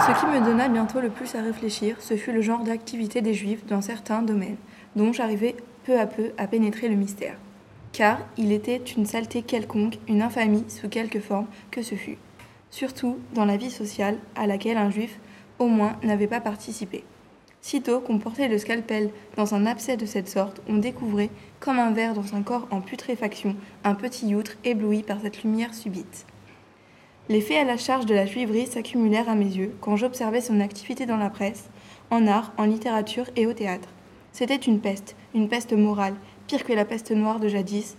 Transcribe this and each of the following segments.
Ce qui me donna bientôt le plus à réfléchir, ce fut le genre d'activité des Juifs dans certains domaines, dont j'arrivais peu à peu à pénétrer le mystère. Car il était une saleté quelconque, une infamie sous quelque forme que ce fût. Surtout dans la vie sociale à laquelle un Juif, au moins, n'avait pas participé. Sitôt qu'on portait le scalpel dans un abcès de cette sorte, on découvrait, comme un ver dans un corps en putréfaction, un petit youtre ébloui par cette lumière subite. Les faits à la charge de la juiverie s'accumulèrent à mes yeux quand j'observais son activité dans la presse, en art, en littérature et au théâtre. C'était une peste, une peste morale, pire que la peste noire de jadis,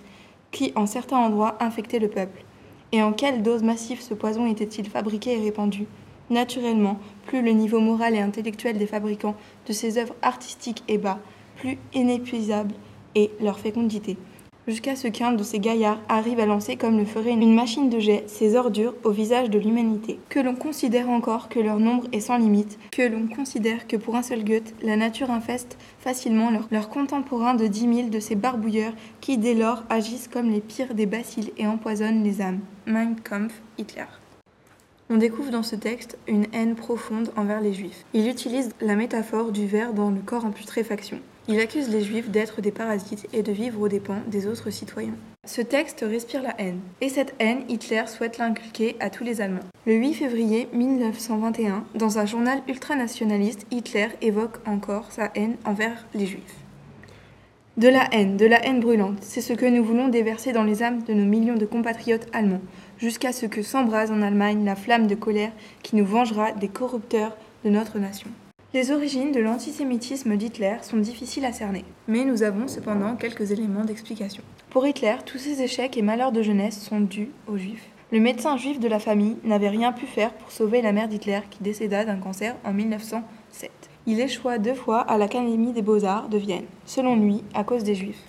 qui, en certains endroits, infectait le peuple. Et en quelle dose massive ce poison était-il fabriqué et répandu? Naturellement, plus le niveau moral et intellectuel des fabricants de ces œuvres artistiques est bas, plus inépuisable est leur fécondité. Jusqu'à ce qu'un de ces gaillards arrive à lancer, comme le ferait une machine de jet, ses ordures au visage de l'humanité. Que l'on considère encore que leur nombre est sans limite, que l'on considère que pour un seul Goethe, la nature infeste facilement leurs leur contemporains de dix mille de ces barbouilleurs qui, dès lors, agissent comme les pires des bacilles et empoisonnent les âmes. Mein Kampf, Hitler. On découvre dans ce texte une haine profonde envers les juifs. Il utilise la métaphore du ver dans le corps en putréfaction. Il accuse les juifs d'être des parasites et de vivre aux dépens des autres citoyens. Ce texte respire la haine. Et cette haine, Hitler souhaite l'inculquer à tous les Allemands. Le 8 février 1921, dans un journal ultranationaliste, Hitler évoque encore sa haine envers les juifs. De la haine, de la haine brûlante, c'est ce que nous voulons déverser dans les âmes de nos millions de compatriotes allemands, jusqu'à ce que s'embrase en Allemagne la flamme de colère qui nous vengera des corrupteurs de notre nation. Les origines de l'antisémitisme d'Hitler sont difficiles à cerner, mais nous avons cependant quelques éléments d'explication. Pour Hitler, tous ces échecs et malheurs de jeunesse sont dus aux juifs. Le médecin juif de la famille n'avait rien pu faire pour sauver la mère d'Hitler qui décéda d'un cancer en 1907. Il échoua deux fois à l'Académie des beaux-arts de Vienne, selon lui à cause des juifs.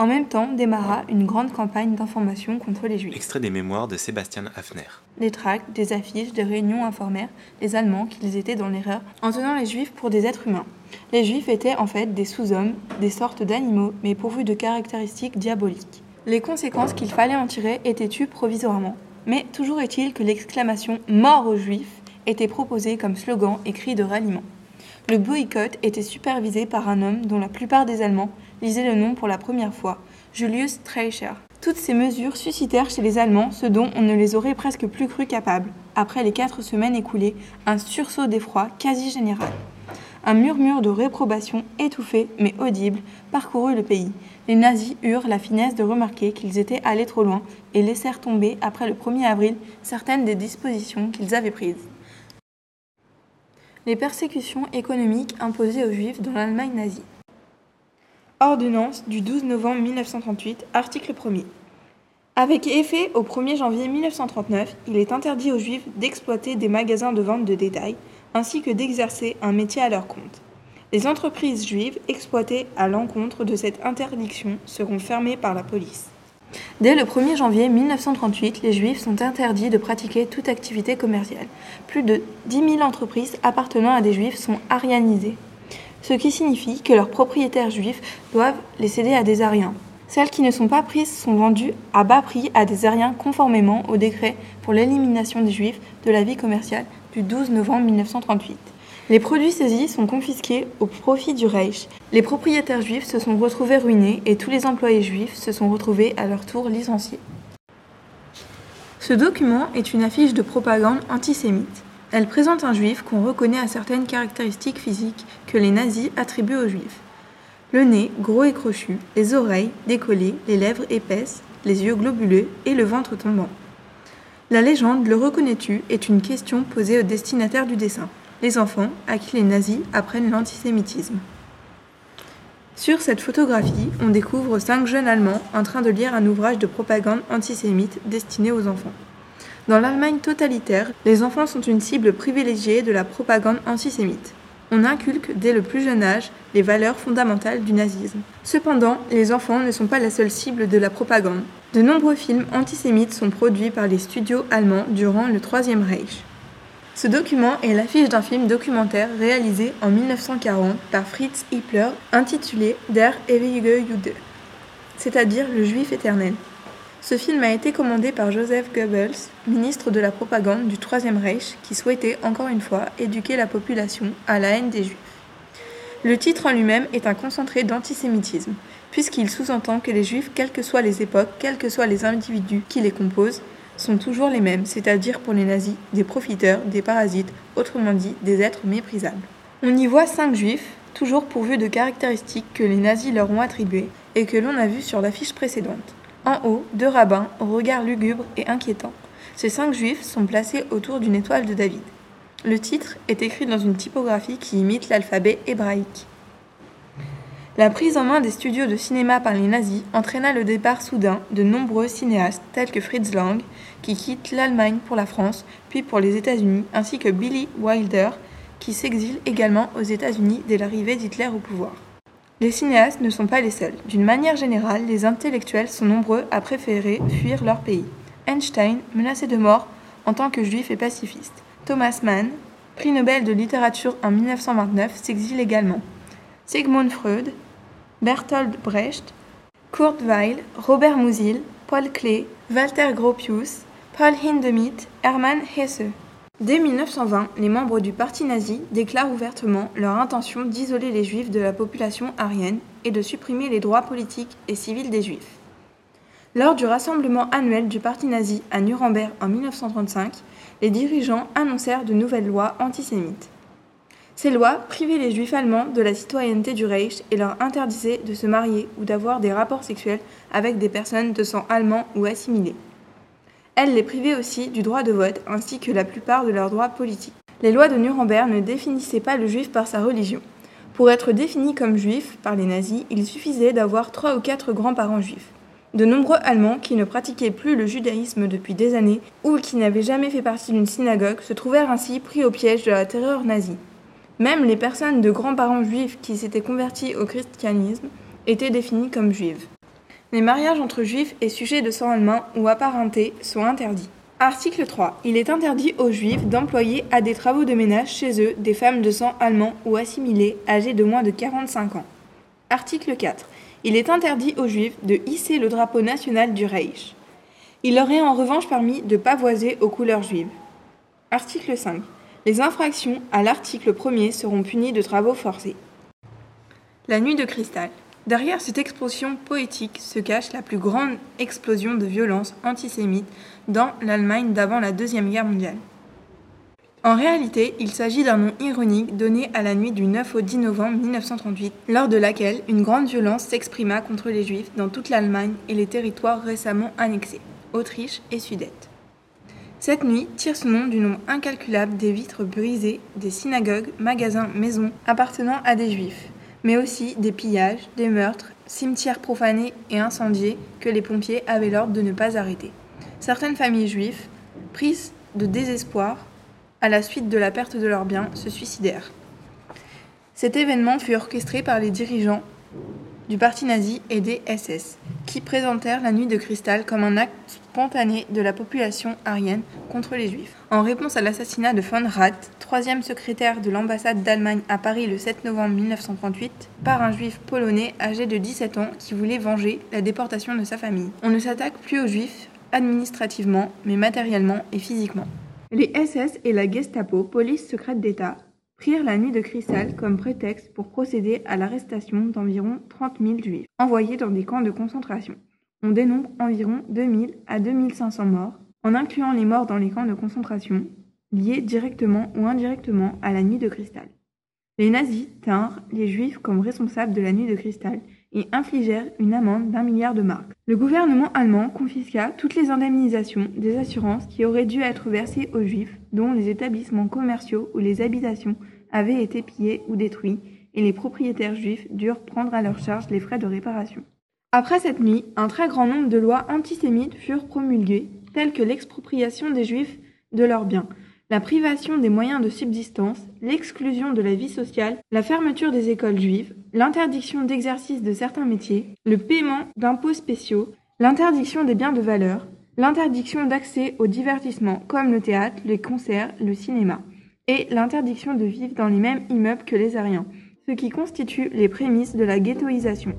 En même temps démarra une grande campagne d'information contre les juifs. Extrait des mémoires de Sébastien Hafner. Des tracts, des affiches, des réunions informèrent les Allemands qu'ils étaient dans l'erreur en tenant les juifs pour des êtres humains. Les juifs étaient en fait des sous-hommes, des sortes d'animaux, mais pourvus de caractéristiques diaboliques. Les conséquences qu'il fallait en tirer étaient tues provisoirement. Mais toujours est-il que l'exclamation Mort aux juifs était proposée comme slogan et cri de ralliement. Le boycott était supervisé par un homme dont la plupart des Allemands lisaient le nom pour la première fois, Julius Streicher. Toutes ces mesures suscitèrent chez les Allemands ce dont on ne les aurait presque plus cru capables. Après les quatre semaines écoulées, un sursaut d'effroi quasi général. Un murmure de réprobation étouffé mais audible parcourut le pays. Les nazis eurent la finesse de remarquer qu'ils étaient allés trop loin et laissèrent tomber après le 1er avril certaines des dispositions qu'ils avaient prises. Les persécutions économiques imposées aux Juifs dans l'Allemagne nazie. Ordonnance du 12 novembre 1938, article 1er. Avec effet au 1er janvier 1939, il est interdit aux Juifs d'exploiter des magasins de vente de détail, ainsi que d'exercer un métier à leur compte. Les entreprises juives exploitées à l'encontre de cette interdiction seront fermées par la police. Dès le 1er janvier 1938, les Juifs sont interdits de pratiquer toute activité commerciale. Plus de 10 000 entreprises appartenant à des Juifs sont arianisées, ce qui signifie que leurs propriétaires juifs doivent les céder à des Ariens. Celles qui ne sont pas prises sont vendues à bas prix à des Ariens conformément au décret pour l'élimination des Juifs de la vie commerciale du 12 novembre 1938. Les produits saisis sont confisqués au profit du Reich. Les propriétaires juifs se sont retrouvés ruinés et tous les employés juifs se sont retrouvés à leur tour licenciés. Ce document est une affiche de propagande antisémite. Elle présente un juif qu'on reconnaît à certaines caractéristiques physiques que les nazis attribuent aux juifs. Le nez gros et crochu, les oreilles décollées, les lèvres épaisses, les yeux globuleux et le ventre tombant. La légende Le reconnais-tu est une question posée au destinataire du dessin les enfants à qui les nazis apprennent l'antisémitisme. Sur cette photographie, on découvre cinq jeunes Allemands en train de lire un ouvrage de propagande antisémite destiné aux enfants. Dans l'Allemagne totalitaire, les enfants sont une cible privilégiée de la propagande antisémite. On inculque dès le plus jeune âge les valeurs fondamentales du nazisme. Cependant, les enfants ne sont pas la seule cible de la propagande. De nombreux films antisémites sont produits par les studios allemands durant le Troisième Reich. Ce document est l'affiche d'un film documentaire réalisé en 1940 par Fritz Hippler intitulé Der ewige Jude, c'est-à-dire le Juif éternel. Ce film a été commandé par Joseph Goebbels, ministre de la propagande du Troisième Reich, qui souhaitait encore une fois éduquer la population à la haine des juifs. Le titre en lui-même est un concentré d'antisémitisme, puisqu'il sous-entend que les juifs, quelles que soient les époques, quels que soient les individus qui les composent, sont toujours les mêmes, c'est-à-dire pour les nazis, des profiteurs, des parasites, autrement dit, des êtres méprisables. On y voit cinq juifs, toujours pourvus de caractéristiques que les nazis leur ont attribuées et que l'on a vues sur l'affiche précédente. En haut, deux rabbins au regard lugubre et inquiétant. Ces cinq juifs sont placés autour d'une étoile de David. Le titre est écrit dans une typographie qui imite l'alphabet hébraïque. La prise en main des studios de cinéma par les nazis entraîna le départ soudain de nombreux cinéastes tels que Fritz Lang, qui quitte l'Allemagne pour la France, puis pour les États-Unis, ainsi que Billy Wilder, qui s'exile également aux États-Unis dès l'arrivée d'Hitler au pouvoir. Les cinéastes ne sont pas les seuls. D'une manière générale, les intellectuels sont nombreux à préférer fuir leur pays. Einstein, menacé de mort en tant que juif et pacifiste. Thomas Mann, prix Nobel de littérature en 1929, s'exile également. Sigmund Freud, Bertolt Brecht, Kurt Weill, Robert Musil, Paul Klee, Walter Gropius, Paul Hindemith, Hermann Hesse. Dès 1920, les membres du parti nazi déclarent ouvertement leur intention d'isoler les juifs de la population aryenne et de supprimer les droits politiques et civils des juifs. Lors du rassemblement annuel du parti nazi à Nuremberg en 1935, les dirigeants annoncèrent de nouvelles lois antisémites. Ces lois privaient les juifs allemands de la citoyenneté du Reich et leur interdisaient de se marier ou d'avoir des rapports sexuels avec des personnes de sang allemand ou assimilées. Elle les privait aussi du droit de vote ainsi que la plupart de leurs droits politiques. Les lois de Nuremberg ne définissaient pas le juif par sa religion. Pour être défini comme juif par les nazis, il suffisait d'avoir trois ou quatre grands-parents juifs. De nombreux Allemands qui ne pratiquaient plus le judaïsme depuis des années ou qui n'avaient jamais fait partie d'une synagogue se trouvèrent ainsi pris au piège de la terreur nazie. Même les personnes de grands-parents juifs qui s'étaient convertis au christianisme étaient définies comme juives. Les mariages entre juifs et sujets de sang allemand ou apparentés sont interdits. Article 3. Il est interdit aux juifs d'employer à des travaux de ménage chez eux des femmes de sang allemand ou assimilées âgées de moins de 45 ans. Article 4. Il est interdit aux juifs de hisser le drapeau national du Reich. Il leur est en revanche permis de pavoiser aux couleurs juives. Article 5. Les infractions à l'article 1er seront punies de travaux forcés. La nuit de cristal. Derrière cette explosion poétique se cache la plus grande explosion de violence antisémite dans l'Allemagne d'avant la Deuxième Guerre mondiale. En réalité, il s'agit d'un nom ironique donné à la nuit du 9 au 10 novembre 1938, lors de laquelle une grande violence s'exprima contre les Juifs dans toute l'Allemagne et les territoires récemment annexés, Autriche et Sudète. Cette nuit tire son nom du nombre incalculable des vitres brisées des synagogues, magasins, maisons appartenant à des Juifs, mais aussi des pillages, des meurtres, cimetières profanés et incendiés que les pompiers avaient l'ordre de ne pas arrêter. Certaines familles juives, prises de désespoir à la suite de la perte de leurs biens, se suicidèrent. Cet événement fut orchestré par les dirigeants du parti nazi et des SS, qui présentèrent la nuit de cristal comme un acte spontané de la population aryenne contre les juifs. En réponse à l'assassinat de von Rath, troisième secrétaire de l'ambassade d'Allemagne à Paris le 7 novembre 1938, par un juif polonais âgé de 17 ans qui voulait venger la déportation de sa famille. On ne s'attaque plus aux juifs administrativement, mais matériellement et physiquement. Les SS et la Gestapo, police secrète d'État, prirent la nuit de cristal comme prétexte pour procéder à l'arrestation d'environ 30 000 juifs, envoyés dans des camps de concentration. On dénombre environ 2000 à 2500 morts, en incluant les morts dans les camps de concentration, liés directement ou indirectement à la nuit de cristal. Les nazis tinrent les juifs comme responsables de la nuit de cristal et infligèrent une amende d'un milliard de marques. Le gouvernement allemand confisqua toutes les indemnisations des assurances qui auraient dû être versées aux juifs dont les établissements commerciaux ou les habitations avaient été pillés ou détruits, et les propriétaires juifs durent prendre à leur charge les frais de réparation. Après cette nuit, un très grand nombre de lois antisémites furent promulguées, telles que l'expropriation des juifs de leurs biens, la privation des moyens de subsistance, l'exclusion de la vie sociale, la fermeture des écoles juives, l'interdiction d'exercice de certains métiers, le paiement d'impôts spéciaux, l'interdiction des biens de valeur, l'interdiction d'accès au divertissement comme le théâtre, les concerts, le cinéma, et l'interdiction de vivre dans les mêmes immeubles que les Ariens, ce qui constitue les prémices de la ghettoisation.